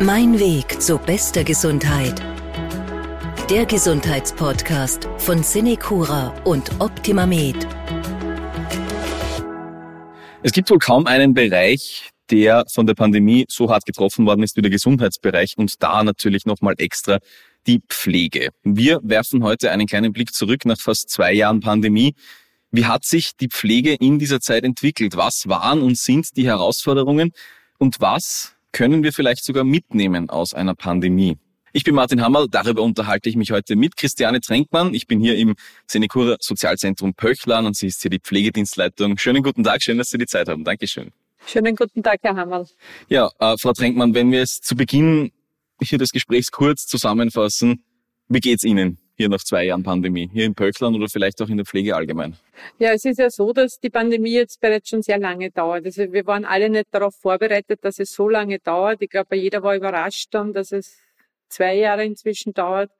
Mein Weg zu bester Gesundheit. Der Gesundheitspodcast von Cinecura und OptimaMed. Es gibt wohl kaum einen Bereich, der von der Pandemie so hart getroffen worden ist wie der Gesundheitsbereich und da natürlich nochmal extra die Pflege. Wir werfen heute einen kleinen Blick zurück nach fast zwei Jahren Pandemie. Wie hat sich die Pflege in dieser Zeit entwickelt? Was waren und sind die Herausforderungen? Und was können wir vielleicht sogar mitnehmen aus einer Pandemie? Ich bin Martin Hammerl, darüber unterhalte ich mich heute mit Christiane Trenkmann. Ich bin hier im Senecura Sozialzentrum Pöchlan und sie ist hier die Pflegedienstleitung. Schönen guten Tag, schön, dass Sie die Zeit haben. Dankeschön. Schönen guten Tag, Herr Hammerl. Ja, äh, Frau Trenkmann, wenn wir es zu Beginn hier des Gesprächs kurz zusammenfassen, wie geht's Ihnen? Hier nach zwei Jahren Pandemie, hier in Pöcklern oder vielleicht auch in der Pflege allgemein? Ja, es ist ja so, dass die Pandemie jetzt bereits schon sehr lange dauert. Also wir waren alle nicht darauf vorbereitet, dass es so lange dauert. Ich glaube, jeder war überrascht dann, dass es zwei Jahre inzwischen dauert.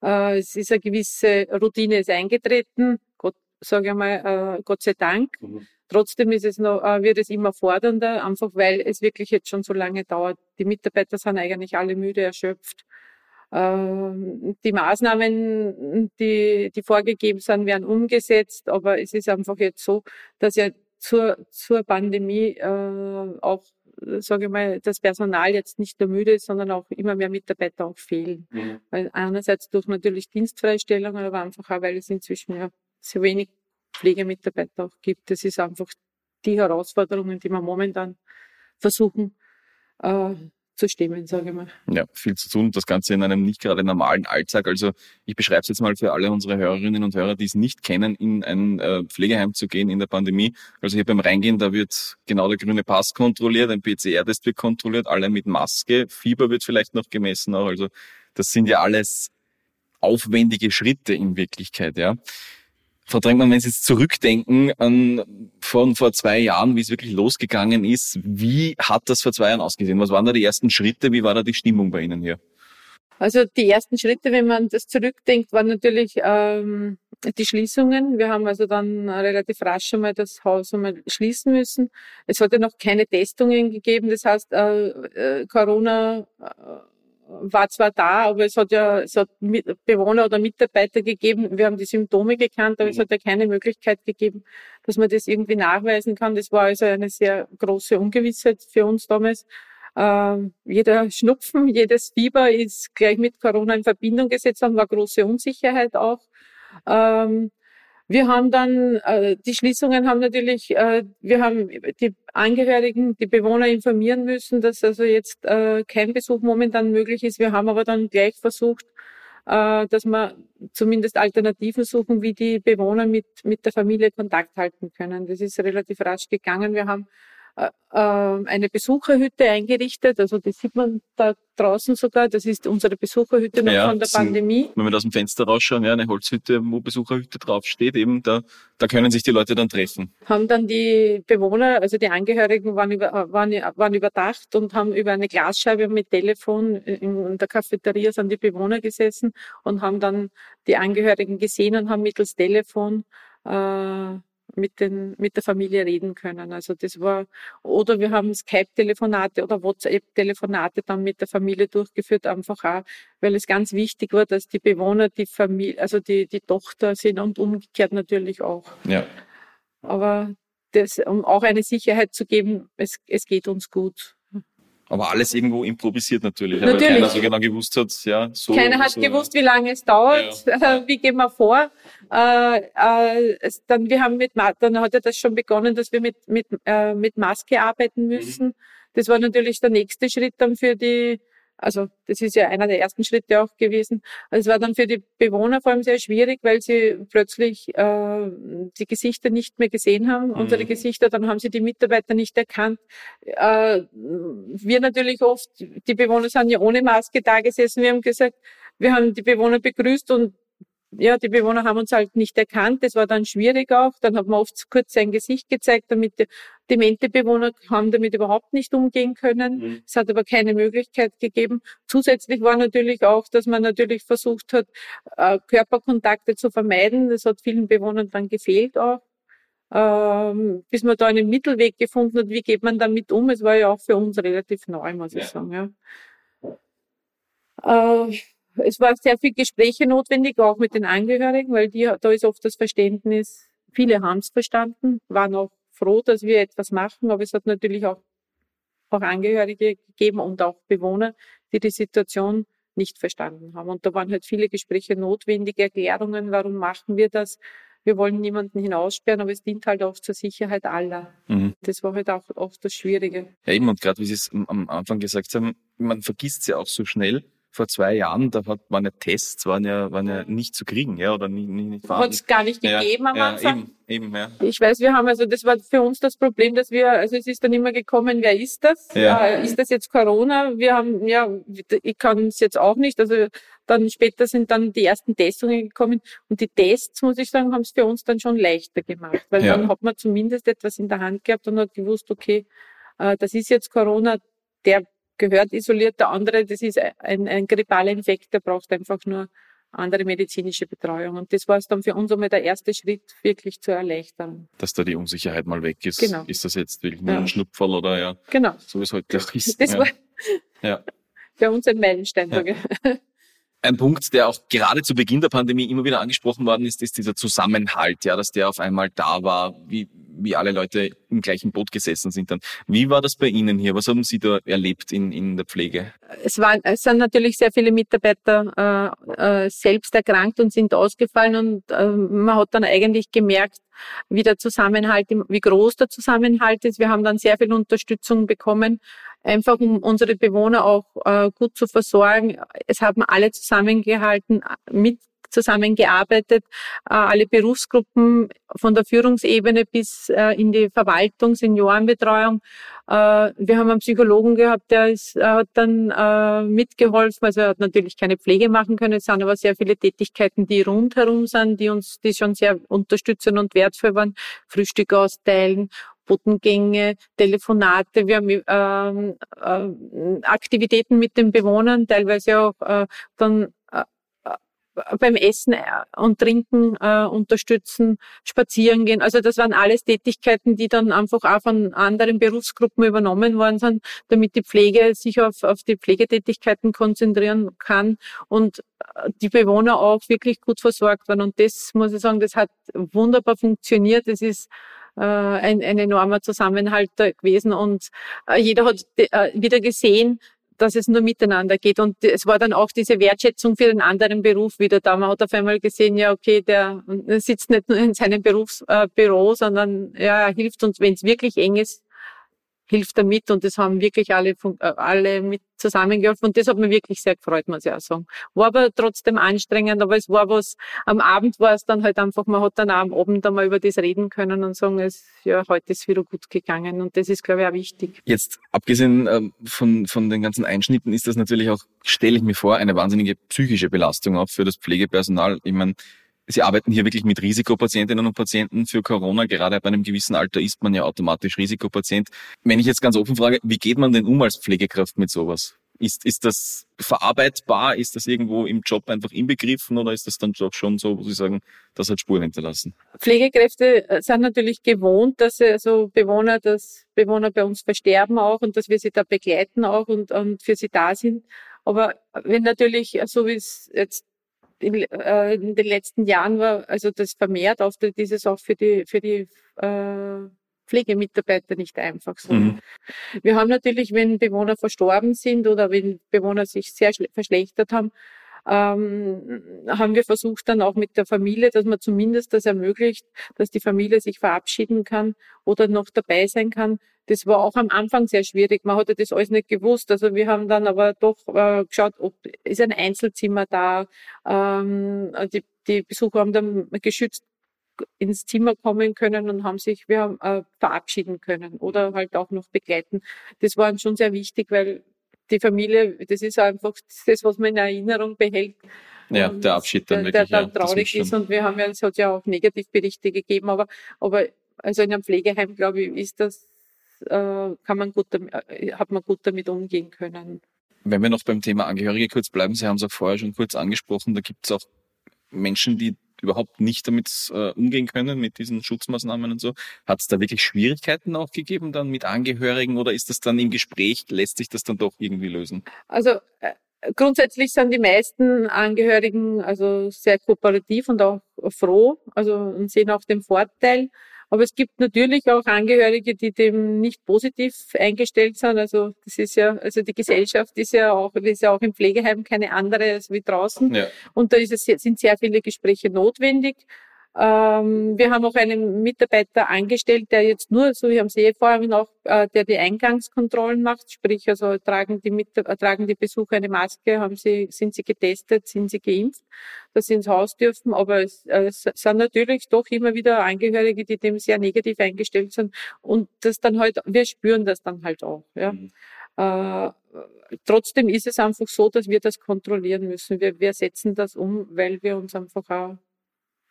Äh, es ist eine gewisse Routine ist eingetreten, Gott, sage ich mal, äh, Gott sei Dank. Mhm. Trotzdem ist es noch, äh, wird es immer fordernder, einfach weil es wirklich jetzt schon so lange dauert. Die Mitarbeiter sind eigentlich alle müde, erschöpft. Ähm, die Maßnahmen, die, die vorgegeben sind, werden umgesetzt, aber es ist einfach jetzt so, dass ja zur, zur Pandemie äh, auch, sage ich mal, das Personal jetzt nicht nur müde ist, sondern auch immer mehr Mitarbeiter auch fehlen. Mhm. Weil einerseits durch natürlich Dienstfreistellungen, aber einfach auch, weil es inzwischen ja so wenig Pflegemitarbeiter auch gibt. Das ist einfach die Herausforderungen, die wir momentan versuchen äh, zu stemmen, sage ich mal. Ja, viel zu tun, das Ganze in einem nicht gerade normalen Alltag. Also ich beschreibe es jetzt mal für alle unsere Hörerinnen und Hörer, die es nicht kennen, in ein äh, Pflegeheim zu gehen in der Pandemie. Also hier beim Reingehen, da wird genau der grüne Pass kontrolliert, ein PCR-Test wird kontrolliert, alle mit Maske, Fieber wird vielleicht noch gemessen auch. Also das sind ja alles aufwendige Schritte in Wirklichkeit, ja. Frau Drängmann, wenn Sie jetzt zurückdenken an von vor zwei Jahren, wie es wirklich losgegangen ist, wie hat das vor zwei Jahren ausgesehen? Was waren da die ersten Schritte? Wie war da die Stimmung bei Ihnen hier? Also die ersten Schritte, wenn man das zurückdenkt, waren natürlich ähm, die Schließungen. Wir haben also dann relativ rasch einmal das Haus einmal schließen müssen. Es hatte noch keine Testungen gegeben. Das heißt, äh, äh, Corona äh, war zwar da, aber es hat ja es hat Bewohner oder Mitarbeiter gegeben. Wir haben die Symptome gekannt, aber es mhm. hat ja keine Möglichkeit gegeben, dass man das irgendwie nachweisen kann. Das war also eine sehr große Ungewissheit für uns damals. Ähm, jeder Schnupfen, jedes Fieber ist gleich mit Corona in Verbindung gesetzt worden, war große Unsicherheit auch. Ähm, wir haben dann, äh, die Schließungen haben natürlich, äh, wir haben die Angehörigen, die Bewohner informieren müssen, dass also jetzt äh, kein Besuch momentan möglich ist. Wir haben aber dann gleich versucht, äh, dass wir zumindest Alternativen suchen, wie die Bewohner mit, mit der Familie Kontakt halten können. Das ist relativ rasch gegangen. Wir haben eine Besucherhütte eingerichtet. Also die sieht man da draußen sogar. Das ist unsere Besucherhütte noch ja, von der Pandemie. Wenn wir aus dem Fenster rausschauen, ja, eine Holzhütte, wo Besucherhütte draufsteht, eben da, da können sich die Leute dann treffen. Haben dann die Bewohner, also die Angehörigen waren, über, waren, waren überdacht und haben über eine Glasscheibe mit Telefon in der Cafeteria sind die Bewohner gesessen und haben dann die Angehörigen gesehen und haben mittels Telefon äh, mit, den, mit der Familie reden können. Also das war, oder wir haben Skype-Telefonate oder WhatsApp-Telefonate dann mit der Familie durchgeführt, einfach auch, weil es ganz wichtig war, dass die Bewohner die Familie, also die, die Tochter sind und umgekehrt natürlich auch. Ja. Aber das, um auch eine Sicherheit zu geben, es, es geht uns gut. Aber alles irgendwo improvisiert natürlich, natürlich. weil keiner so genau gewusst hat, ja, so. Keiner hat so. gewusst, wie lange es dauert, ja. wie gehen wir vor. Äh, äh, dann, wir haben mit, dann hat ja das schon begonnen, dass wir mit, mit, äh, mit Maske arbeiten müssen. Mhm. Das war natürlich der nächste Schritt dann für die, also das ist ja einer der ersten Schritte auch gewesen. Also es war dann für die Bewohner vor allem sehr schwierig, weil sie plötzlich äh, die Gesichter nicht mehr gesehen haben, mhm. unsere Gesichter, dann haben sie die Mitarbeiter nicht erkannt. Äh, wir natürlich oft, die Bewohner sind ja ohne Maske da gesessen, wir haben gesagt, wir haben die Bewohner begrüßt und ja, die Bewohner haben uns halt nicht erkannt. Das war dann schwierig auch. Dann hat man oft kurz sein Gesicht gezeigt, damit die demente Bewohner haben damit überhaupt nicht umgehen können. Mhm. Es hat aber keine Möglichkeit gegeben. Zusätzlich war natürlich auch, dass man natürlich versucht hat, äh, Körperkontakte zu vermeiden. Das hat vielen Bewohnern dann gefehlt auch. Ähm, bis man da einen Mittelweg gefunden hat, wie geht man damit um? Es war ja auch für uns relativ neu, muss ja. ich sagen. Ja. Äh, es war sehr viel Gespräche notwendig, auch mit den Angehörigen, weil die, da ist oft das Verständnis, viele haben es verstanden, waren auch froh, dass wir etwas machen, aber es hat natürlich auch, auch Angehörige gegeben und auch Bewohner, die die Situation nicht verstanden haben. Und da waren halt viele Gespräche notwendig, Erklärungen, warum machen wir das? Wir wollen niemanden hinaussperren, aber es dient halt auch zur Sicherheit aller. Mhm. Das war halt auch oft das Schwierige. Ja, eben, und gerade wie Sie es am Anfang gesagt haben, man vergisst es ja auch so schnell vor zwei Jahren, da hat, waren ja Tests, waren ja, waren ja nicht zu kriegen, ja, oder nicht, nicht, nicht Hat es gar nicht gegeben ja, am ja, Anfang? Eben, eben, ja. Ich weiß, wir haben also, das war für uns das Problem, dass wir, also es ist dann immer gekommen, wer ist das? Ja. Äh, ist das jetzt Corona? Wir haben, ja, ich kann es jetzt auch nicht, also dann später sind dann die ersten Testungen gekommen und die Tests, muss ich sagen, haben es für uns dann schon leichter gemacht, weil ja. dann hat man zumindest etwas in der Hand gehabt und hat gewusst, okay, äh, das ist jetzt Corona, der gehört isoliert, der andere, das ist ein, ein grippaler Infekt, der braucht einfach nur andere medizinische Betreuung. Und das war es dann für uns einmal der erste Schritt, wirklich zur Erleichterung. Dass da die Unsicherheit mal weg ist. Genau. Ist das jetzt wirklich nur ja. ein Schnupferl oder ja? Genau. So wie es heute auch ist. Das ja. war ja. für uns ein Meilenstein. Ja. Ein Punkt, der auch gerade zu Beginn der Pandemie immer wieder angesprochen worden ist, ist dieser Zusammenhalt, ja, dass der auf einmal da war, wie, wie alle Leute im gleichen Boot gesessen sind dann. Wie war das bei Ihnen hier? Was haben Sie da erlebt in, in der Pflege? Es, waren, es sind natürlich sehr viele Mitarbeiter äh, äh, selbst erkrankt und sind ausgefallen und äh, man hat dann eigentlich gemerkt, wie der Zusammenhalt, wie groß der Zusammenhalt ist. Wir haben dann sehr viel Unterstützung bekommen einfach um unsere Bewohner auch äh, gut zu versorgen. Es haben alle zusammengehalten, mit zusammengearbeitet, äh, alle Berufsgruppen von der Führungsebene bis äh, in die Verwaltung, Seniorenbetreuung. Äh, wir haben einen Psychologen gehabt, der ist, hat dann mitgeholfen. Also er hat natürlich keine Pflege machen können, es sind aber sehr viele Tätigkeiten, die rundherum sind, die uns, die schon sehr unterstützend und wertvoll waren. Frühstück austeilen Botengänge, Telefonate, wir haben ähm, äh, Aktivitäten mit den Bewohnern, teilweise auch äh, dann beim Essen äh, und Trinken äh, unterstützen, spazieren gehen. Also das waren alles Tätigkeiten, die dann einfach auch von anderen Berufsgruppen übernommen worden sind, damit die Pflege sich auf, auf die Pflegetätigkeiten konzentrieren kann und äh, die Bewohner auch wirklich gut versorgt werden. Und das muss ich sagen, das hat wunderbar funktioniert. Das ist äh, ein, ein enormer Zusammenhalt gewesen und äh, jeder hat äh, wieder gesehen, dass es nur miteinander geht. Und es war dann auch diese Wertschätzung für den anderen Beruf wieder da. Man hat auf einmal gesehen, ja, okay, der sitzt nicht nur in seinem Berufsbüro, sondern ja, er hilft uns, wenn es wirklich eng ist, hilft er mit und das haben wirklich alle, äh, alle mit zusammengeholfen und das hat mir wirklich sehr gefreut, muss ich auch sagen. War aber trotzdem anstrengend, aber es war was, am Abend war es dann halt einfach, man hat dann am Abend einmal über das reden können und sagen, es, ja, heute ist wieder gut gegangen und das ist, glaube ich, auch wichtig. Jetzt, abgesehen ähm, von, von den ganzen Einschnitten, ist das natürlich auch, stelle ich mir vor, eine wahnsinnige psychische Belastung auch für das Pflegepersonal. Ich meine, Sie arbeiten hier wirklich mit Risikopatientinnen und Patienten für Corona. Gerade bei einem gewissen Alter ist man ja automatisch Risikopatient. Wenn ich jetzt ganz offen frage, wie geht man denn um als Pflegekraft mit sowas? Ist, ist das verarbeitbar? Ist das irgendwo im Job einfach inbegriffen oder ist das dann doch schon so, wo Sie sagen, das hat Spuren hinterlassen? Pflegekräfte äh, sind natürlich gewohnt, dass also Bewohner, dass Bewohner bei uns versterben auch und dass wir sie da begleiten auch und, und für sie da sind. Aber wenn natürlich, so wie es jetzt in, äh, in den letzten Jahren war also das vermehrt auftritt, ist es auch für die, für die äh, Pflegemitarbeiter nicht einfach so. Mhm. Wir haben natürlich, wenn Bewohner verstorben sind oder wenn Bewohner sich sehr verschlechtert haben, ähm, haben wir versucht dann auch mit der Familie, dass man zumindest das ermöglicht, dass die Familie sich verabschieden kann oder noch dabei sein kann. Das war auch am Anfang sehr schwierig. Man hatte das alles nicht gewusst. Also wir haben dann aber doch äh, geschaut, ob ist ein Einzelzimmer da. Ähm, die, die Besucher haben dann geschützt ins Zimmer kommen können und haben sich wir haben, äh, verabschieden können oder halt auch noch begleiten. Das war schon sehr wichtig, weil die Familie, das ist einfach das, was man in Erinnerung behält. Ja, der Abschied dann der, wirklich. Der dann ja, traurig ist und wir haben ja, es hat ja auch Negativberichte gegeben, aber, aber also in einem Pflegeheim, glaube ich, ist das, äh, kann man gut, äh, hat man gut damit umgehen können. Wenn wir noch beim Thema Angehörige kurz bleiben, Sie haben es auch vorher schon kurz angesprochen, da gibt es auch Menschen, die überhaupt nicht damit äh, umgehen können, mit diesen Schutzmaßnahmen und so. Hat es da wirklich Schwierigkeiten auch gegeben dann mit Angehörigen oder ist das dann im Gespräch, lässt sich das dann doch irgendwie lösen? Also äh, grundsätzlich sind die meisten Angehörigen also sehr kooperativ und auch froh, also und sehen auch den Vorteil. Aber es gibt natürlich auch Angehörige, die dem nicht positiv eingestellt sind. Also das ist ja, also die Gesellschaft ist ja auch, ist ja auch im Pflegeheim keine andere als wie draußen. Ja. Und da ist es, sind sehr viele Gespräche notwendig. Ähm, wir haben auch einen Mitarbeiter angestellt, der jetzt nur, so wie haben Sie eh vorhin auch, äh, der die Eingangskontrollen macht, sprich also tragen die, Mit äh, tragen die Besucher eine Maske, haben sie, sind sie getestet, sind sie geimpft, dass sie ins Haus dürfen, aber es, äh, es sind natürlich doch immer wieder Angehörige, die dem sehr negativ eingestellt sind und das dann halt, wir spüren das dann halt auch. Ja. Mhm. Äh, trotzdem ist es einfach so, dass wir das kontrollieren müssen. Wir, wir setzen das um, weil wir uns einfach auch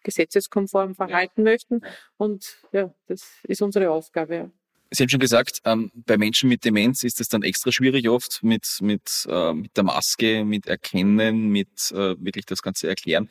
gesetzeskonform verhalten ja. möchten. Und ja, das ist unsere Aufgabe. Sie haben schon gesagt, ähm, bei Menschen mit Demenz ist es dann extra schwierig oft mit, mit, äh, mit der Maske, mit Erkennen, mit äh, wirklich das Ganze erklären.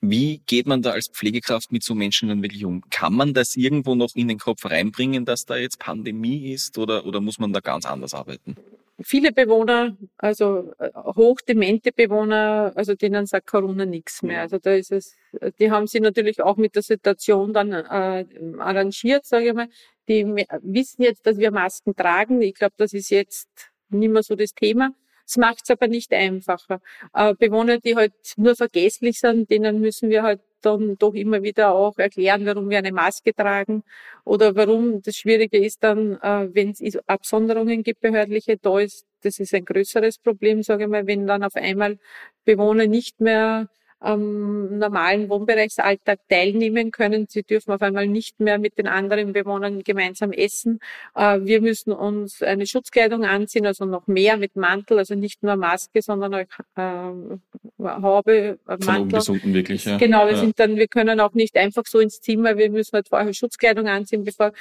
Wie geht man da als Pflegekraft mit so Menschen dann wirklich um? Kann man das irgendwo noch in den Kopf reinbringen, dass da jetzt Pandemie ist oder, oder muss man da ganz anders arbeiten? Viele Bewohner, also äh, hochdemente Bewohner, also denen sagt Corona nichts mehr. Also da ist es, die haben sich natürlich auch mit der Situation dann äh, arrangiert, sage ich mal. Die wissen jetzt, dass wir Masken tragen. Ich glaube, das ist jetzt nicht mehr so das Thema. Es macht es aber nicht einfacher. Äh, Bewohner, die halt nur vergesslich sind, denen müssen wir halt dann doch immer wieder auch erklären, warum wir eine Maske tragen oder warum das Schwierige ist dann, äh, wenn es Absonderungen gibt, behördliche, da ist, das ist ein größeres Problem, sage ich mal, wenn dann auf einmal Bewohner nicht mehr am normalen Wohnbereichsalltag teilnehmen können. Sie dürfen auf einmal nicht mehr mit den anderen Bewohnern gemeinsam essen. Äh, wir müssen uns eine Schutzkleidung anziehen, also noch mehr mit Mantel, also nicht nur Maske, sondern auch äh, Haube, äh, Mantel. Von oben wirklich, ja. Genau, wir ja. sind dann, wir können auch nicht einfach so ins Zimmer, wir müssen halt vorher Schutzkleidung anziehen, bevor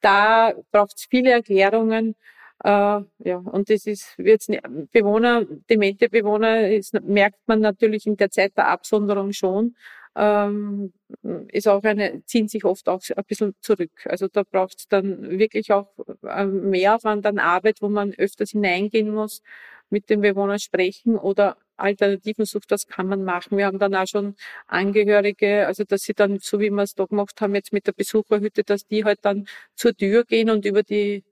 da braucht es viele Erklärungen. Äh, ja, und das ist jetzt Bewohner, demente Bewohner, ist, merkt man natürlich in der Zeit der Absonderung schon. Ähm, ist auch eine, ziehen sich oft auch ein bisschen zurück. Also da braucht es dann wirklich auch äh, mehr Aufwand an Arbeit, wo man öfters hineingehen muss, mit den Bewohnern sprechen oder Alternativen sucht, was kann man machen. Wir haben dann auch schon Angehörige, also dass sie dann, so wie wir es da gemacht haben, jetzt mit der Besucherhütte, dass die halt dann zur Tür gehen und über die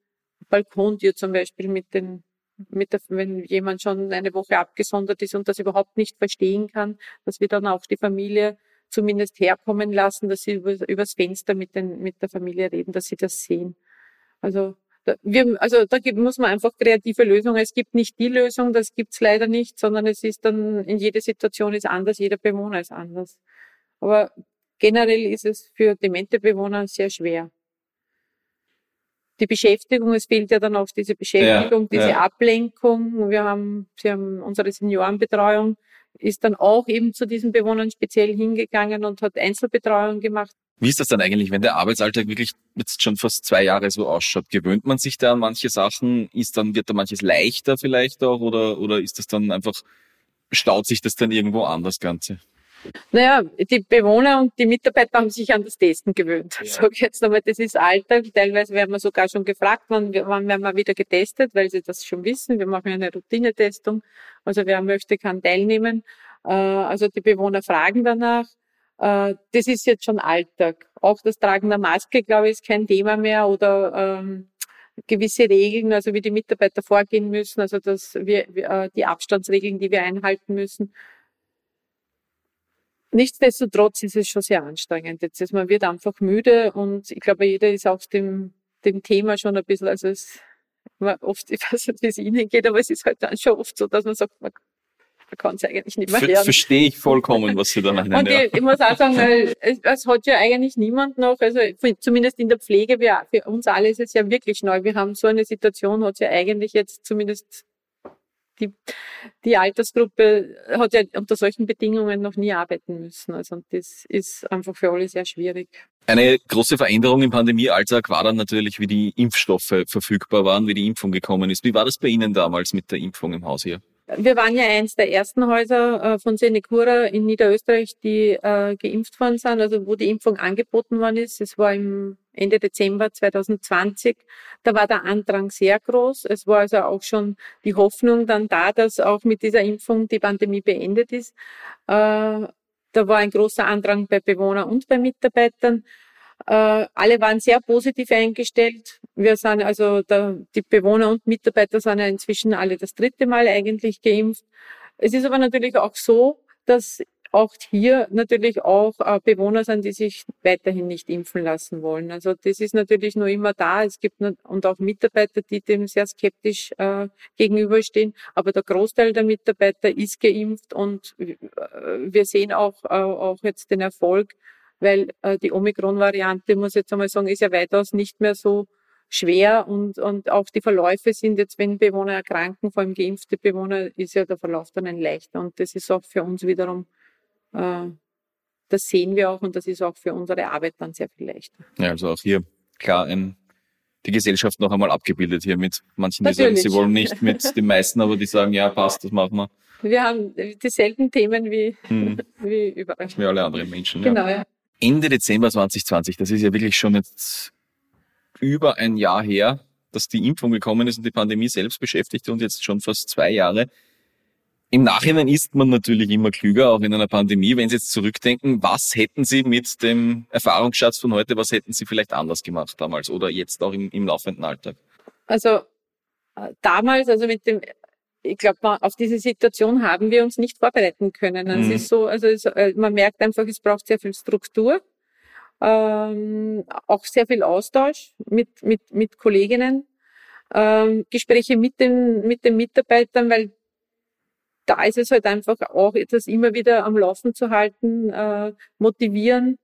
Balkontür zum Beispiel mit den mit der, wenn jemand schon eine Woche abgesondert ist und das überhaupt nicht verstehen kann, dass wir dann auch die Familie zumindest herkommen lassen, dass sie über, übers Fenster mit, den, mit der Familie reden, dass sie das sehen. Also da, wir, also da gibt, muss man einfach kreative Lösungen. Es gibt nicht die Lösung, das gibt's leider nicht, sondern es ist dann in jeder Situation ist anders, jeder Bewohner ist anders. Aber generell ist es für demente Bewohner sehr schwer die Beschäftigung, es fehlt ja dann auch diese Beschäftigung, ja, diese ja. Ablenkung. Wir haben, sie haben unsere Seniorenbetreuung ist dann auch eben zu diesen Bewohnern speziell hingegangen und hat Einzelbetreuung gemacht. Wie ist das dann eigentlich, wenn der Arbeitsalltag wirklich jetzt schon fast zwei Jahre so ausschaut? Gewöhnt man sich da an manche Sachen? Ist dann, wird da manches leichter vielleicht auch oder, oder ist das dann einfach, staut sich das dann irgendwo an, das Ganze? Naja, die Bewohner und die Mitarbeiter haben sich an das Testen gewöhnt. Ja. Sag jetzt einmal, das ist Alltag. Teilweise werden wir sogar schon gefragt, wann, wann werden wir wieder getestet, weil sie das schon wissen. Wir machen eine Routinetestung. Also wer möchte, kann teilnehmen. Äh, also die Bewohner fragen danach. Äh, das ist jetzt schon Alltag. Auch das Tragen der Maske, glaube ich, ist kein Thema mehr oder ähm, gewisse Regeln, also wie die Mitarbeiter vorgehen müssen, also dass wir äh, die Abstandsregeln, die wir einhalten müssen. Nichtsdestotrotz ist es schon sehr anstrengend. Jetzt ist man wird einfach müde und ich glaube, jeder ist auf dem, dem Thema schon ein bisschen, also es, man oft, ich weiß nicht, wie es Ihnen geht, aber es ist halt dann schon oft so, dass man sagt, man, man kann es eigentlich nicht mehr hören. Verstehe ich vollkommen, was Sie da meinen. Und ich, ich, muss auch sagen, es, es, hat ja eigentlich niemand noch, also zumindest in der Pflege, wir, für uns alle ist es ja wirklich neu. Wir haben so eine Situation, hat es ja eigentlich jetzt zumindest die, die Altersgruppe hat ja unter solchen Bedingungen noch nie arbeiten müssen. Also das ist einfach für alle sehr schwierig. Eine große Veränderung im Pandemiealltag war dann natürlich, wie die Impfstoffe verfügbar waren, wie die Impfung gekommen ist. Wie war das bei Ihnen damals mit der Impfung im Haus hier? Wir waren ja eins der ersten Häuser äh, von Senecura in Niederösterreich, die äh, geimpft worden sind, also wo die Impfung angeboten worden ist. Es war im, Ende Dezember 2020. Da war der Andrang sehr groß. Es war also auch schon die Hoffnung dann da, dass auch mit dieser Impfung die Pandemie beendet ist. Äh, da war ein großer Andrang bei Bewohnern und bei Mitarbeitern. Äh, alle waren sehr positiv eingestellt. Wir sind also, da, die Bewohner und Mitarbeiter sind ja inzwischen alle das dritte Mal eigentlich geimpft. Es ist aber natürlich auch so, dass auch hier natürlich auch äh, Bewohner sind, die sich weiterhin nicht impfen lassen wollen. Also das ist natürlich nur immer da. Es gibt und auch Mitarbeiter, die dem sehr skeptisch äh, gegenüberstehen. Aber der Großteil der Mitarbeiter ist geimpft und äh, wir sehen auch, äh, auch jetzt den Erfolg, weil äh, die Omikron-Variante, muss ich jetzt einmal sagen, ist ja weitaus nicht mehr so schwer und, und auch die Verläufe sind jetzt, wenn Bewohner erkranken, vor allem geimpfte Bewohner, ist ja der Verlauf dann ein leichter. Und das ist auch für uns wiederum das sehen wir auch und das ist auch für unsere Arbeit dann sehr viel leichter. Ja, also auch hier klar ein, die Gesellschaft noch einmal abgebildet hier mit manchen, die Natürlich. sagen, sie wollen nicht mit den meisten, aber die sagen, ja, passt, das machen wir. Wir haben dieselben Themen wie, hm. wie überall. Wie alle anderen Menschen. Genau, ja. Ende Dezember 2020, das ist ja wirklich schon jetzt über ein Jahr her, dass die Impfung gekommen ist und die Pandemie selbst beschäftigt und jetzt schon fast zwei Jahre. Im Nachhinein ist man natürlich immer klüger, auch in einer Pandemie. Wenn Sie jetzt zurückdenken, was hätten Sie mit dem Erfahrungsschatz von heute, was hätten Sie vielleicht anders gemacht damals oder jetzt auch im, im laufenden Alltag? Also äh, damals, also mit dem, ich glaube, auf diese Situation haben wir uns nicht vorbereiten können. Also mhm. Es ist so, also es, äh, man merkt einfach, es braucht sehr viel Struktur, ähm, auch sehr viel Austausch mit mit mit Kolleginnen, ähm, Gespräche mit den mit den Mitarbeitern, weil da ist es halt einfach auch etwas immer wieder am Laufen zu halten, äh, motivieren,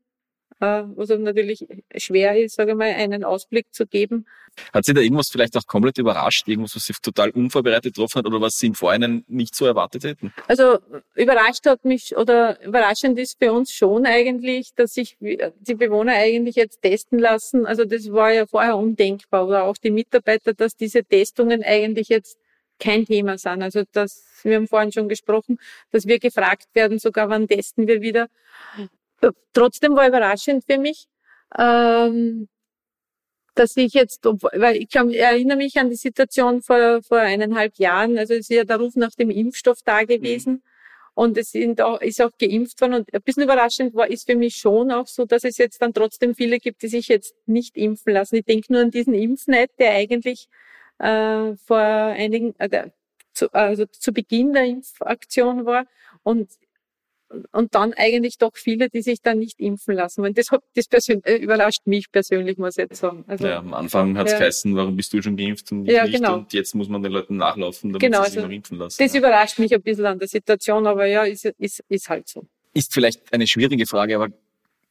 äh, was natürlich schwer ist, sage ich mal, einen Ausblick zu geben. Hat Sie da irgendwas vielleicht auch komplett überrascht, irgendwas, was Sie total unvorbereitet getroffen hat oder was Sie im Vorhinein nicht so erwartet hätten? Also überrascht hat mich oder überraschend ist für uns schon eigentlich, dass sich die Bewohner eigentlich jetzt testen lassen. Also das war ja vorher undenkbar oder auch die Mitarbeiter, dass diese Testungen eigentlich jetzt kein Thema sind. Also das, wir haben vorhin schon gesprochen, dass wir gefragt werden, sogar wann testen wir wieder. Trotzdem war überraschend für mich, ähm, dass ich jetzt, weil ich erinnere mich an die Situation vor, vor eineinhalb Jahren, also es ist ja der Ruf nach dem Impfstoff da gewesen. Mhm. Und es sind auch, ist auch geimpft worden. Und ein bisschen überraschend war, ist für mich schon auch so, dass es jetzt dann trotzdem viele gibt, die sich jetzt nicht impfen lassen. Ich denke nur an diesen Impfnet, der eigentlich äh, vor einigen, äh, zu, also zu Beginn der Impfaktion war und und dann eigentlich doch viele, die sich dann nicht impfen lassen. Und das, das persönlich, äh, überrascht mich persönlich, muss ich jetzt sagen. Also, ja, am Anfang hat es ja. geheißen, warum bist du schon geimpft und ich ja, nicht? Genau. Und jetzt muss man den Leuten nachlaufen, damit genau, sie sich also, noch impfen lassen. Das ja. überrascht mich ein bisschen an der Situation, aber ja, ist, ist, ist halt so. Ist vielleicht eine schwierige Frage, aber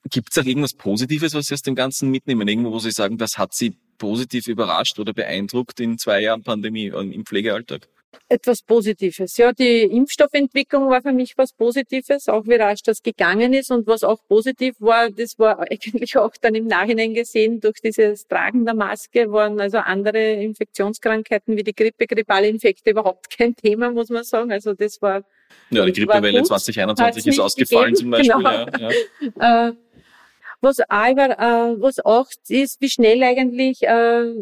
gibt es auch irgendwas Positives, was Sie aus dem Ganzen mitnehmen? Irgendwo, wo Sie sagen, das hat Sie positiv überrascht oder beeindruckt in zwei Jahren Pandemie im Pflegealltag? Etwas Positives. Ja, die Impfstoffentwicklung war für mich was Positives, auch wie rasch das gegangen ist. Und was auch positiv war, das war eigentlich auch dann im Nachhinein gesehen, durch dieses Tragen der Maske waren also andere Infektionskrankheiten wie die Grippe, grippale Infekte überhaupt kein Thema, muss man sagen. Also das war. Ja, die Grippewelle 2021 ist ausgefallen gegeben. zum Beispiel. Genau. Ja, ja. Äh, was auch, äh, was auch ist, wie schnell eigentlich äh,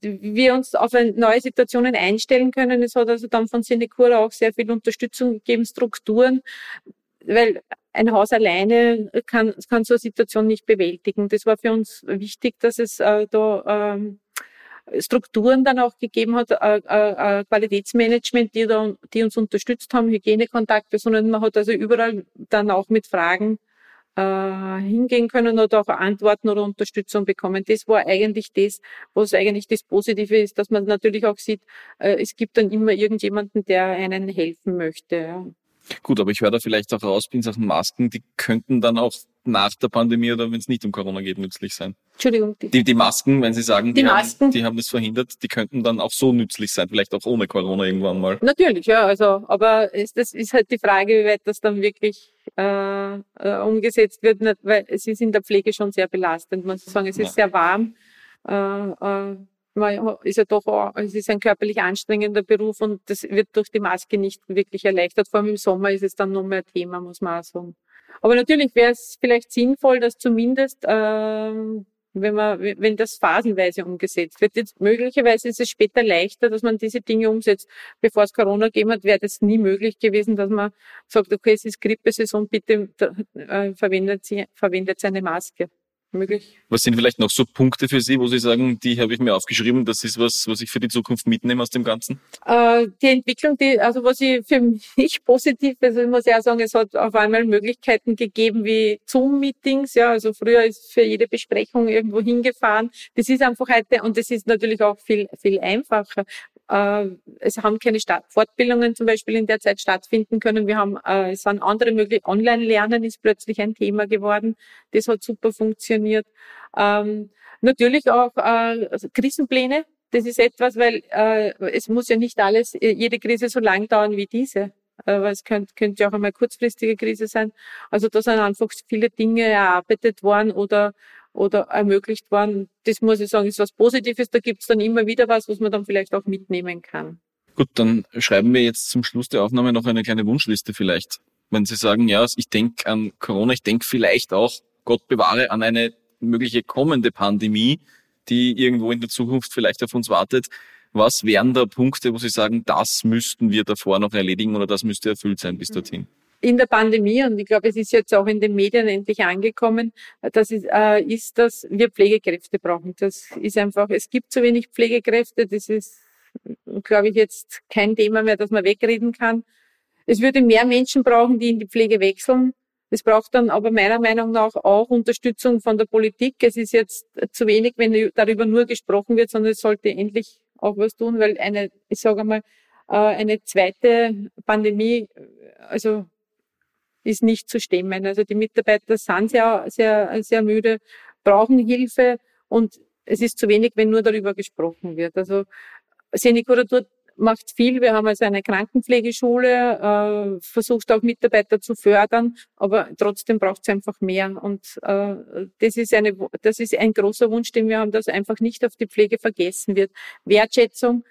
wir uns auf neue Situationen einstellen können. Es hat also dann von Sinecura auch sehr viel Unterstützung gegeben, Strukturen, weil ein Haus alleine kann, kann so eine Situation nicht bewältigen. Das war für uns wichtig, dass es äh, da äh, Strukturen dann auch gegeben hat, äh, äh, Qualitätsmanagement, die, da, die uns unterstützt haben, Hygienekontakte, sondern man hat also überall dann auch mit Fragen äh, hingehen können oder auch Antworten oder Unterstützung bekommen. Das war eigentlich das, was eigentlich das Positive ist, dass man natürlich auch sieht, äh, es gibt dann immer irgendjemanden, der einen helfen möchte. Gut, aber ich höre da vielleicht auch raus, bin Sachen Masken, die könnten dann auch nach der Pandemie oder wenn es nicht um Corona geht, nützlich sein. Entschuldigung. Die, die Masken, wenn Sie sagen, die, die Masken. Haben, die haben das verhindert, die könnten dann auch so nützlich sein, vielleicht auch ohne Corona irgendwann mal. Natürlich, ja. Also, aber ist, das ist halt die Frage, wie weit das dann wirklich äh, äh, umgesetzt wird, weil es ist in der Pflege schon sehr belastend. Man muss sagen, es ist ja. sehr warm. Äh, äh, man ist ja doch, es ist ein körperlich anstrengender Beruf und das wird durch die Maske nicht wirklich erleichtert. Vor allem im Sommer ist es dann noch mehr Thema, muss man auch sagen. Aber natürlich wäre es vielleicht sinnvoll, dass zumindest ähm, wenn man, wenn das phasenweise umgesetzt wird. Jetzt möglicherweise ist es später leichter, dass man diese Dinge umsetzt. Bevor es Corona gegeben hat, wäre das nie möglich gewesen, dass man sagt, okay, es ist Grippesaison, bitte äh, verwendet, sie, verwendet eine Maske möglich. Was sind vielleicht noch so Punkte für Sie, wo Sie sagen, die habe ich mir aufgeschrieben, das ist was, was ich für die Zukunft mitnehme aus dem Ganzen? Äh, die Entwicklung, die, also was ich für mich positiv, also ich muss ja sagen, es hat auf einmal Möglichkeiten gegeben wie Zoom-Meetings, ja, also früher ist für jede Besprechung irgendwo hingefahren. Das ist einfach heute, und das ist natürlich auch viel, viel einfacher. Äh, es haben keine Fortbildungen zum Beispiel in der Zeit stattfinden können. Wir haben, äh, es waren andere möglich. Online-Lernen ist plötzlich ein Thema geworden. Das hat super funktioniert. Ähm, natürlich auch äh, Krisenpläne. Das ist etwas, weil es muss ja nicht alles, jede Krise so lang dauern wie diese. Aber es könnte, könnte ja auch einmal kurzfristige Krise sein. Also da sind einfach viele Dinge erarbeitet worden oder oder ermöglicht worden. Das muss ich sagen, ist was Positives. Da gibt es dann immer wieder was, was man dann vielleicht auch mitnehmen kann. Gut, dann schreiben wir jetzt zum Schluss der Aufnahme noch eine kleine Wunschliste vielleicht. Wenn Sie sagen, ja, ich denke an Corona, ich denke vielleicht auch, Gott bewahre, an eine mögliche kommende Pandemie, die irgendwo in der Zukunft vielleicht auf uns wartet. Was wären da Punkte, wo Sie sagen, das müssten wir davor noch erledigen oder das müsste erfüllt sein bis dorthin? In der Pandemie, und ich glaube, es ist jetzt auch in den Medien endlich angekommen, das ist, äh, ist, dass wir Pflegekräfte brauchen. Das ist einfach, es gibt zu wenig Pflegekräfte, das ist, glaube ich, jetzt kein Thema mehr, das man wegreden kann. Es würde mehr Menschen brauchen, die in die Pflege wechseln. Es braucht dann aber meiner Meinung nach auch Unterstützung von der Politik. Es ist jetzt zu wenig, wenn darüber nur gesprochen wird, sondern es sollte endlich auch was tun, weil eine, ich sage mal, äh, eine zweite Pandemie, also ist nicht zu stemmen. Also die Mitarbeiter sind sehr, sehr, sehr müde, brauchen Hilfe und es ist zu wenig, wenn nur darüber gesprochen wird. Also Senekuratur macht viel. Wir haben also eine Krankenpflegeschule, äh, versucht auch Mitarbeiter zu fördern, aber trotzdem braucht es einfach mehr. Und äh, das ist eine, das ist ein großer Wunsch, den wir haben, dass einfach nicht auf die Pflege vergessen wird. Wertschätzung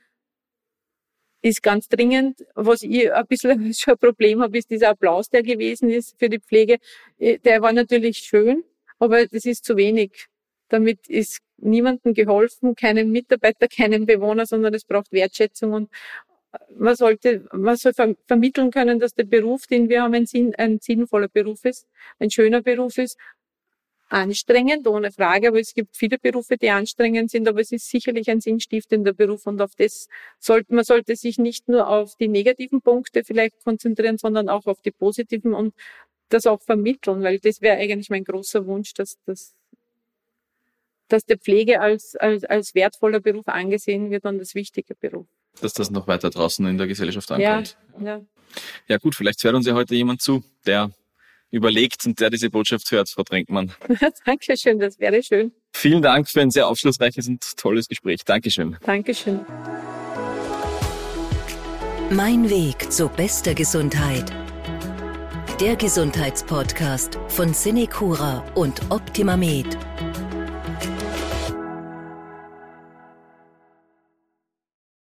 ist ganz dringend. Was ich ein bisschen schon ein Problem habe, ist dieser Applaus, der gewesen ist für die Pflege. Äh, der war natürlich schön, aber das ist zu wenig. Damit ist niemandem geholfen, keinem Mitarbeiter, keinem Bewohner, sondern es braucht Wertschätzung und man sollte, man soll vermitteln können, dass der Beruf, den wir haben, ein, sinn, ein sinnvoller Beruf ist, ein schöner Beruf ist anstrengend, ohne Frage, aber es gibt viele Berufe, die anstrengend sind, aber es ist sicherlich ein sinnstiftender Beruf und auf das sollte, man sollte sich nicht nur auf die negativen Punkte vielleicht konzentrieren, sondern auch auf die positiven und das auch vermitteln, weil das wäre eigentlich mein großer Wunsch, dass, dass, dass der Pflege als, als, als wertvoller Beruf angesehen wird und als wichtiger Beruf. Dass das noch weiter draußen in der Gesellschaft ankommt. Ja, ja. ja gut, vielleicht hört uns ja heute jemand zu, der überlegt und der diese Botschaft hört, Frau Drenkmann. Dankeschön, das wäre schön. Vielen Dank für ein sehr aufschlussreiches und tolles Gespräch. Dankeschön. Dankeschön. Mein Weg zu bester Gesundheit. Der Gesundheitspodcast von Cinecura und Optimamed.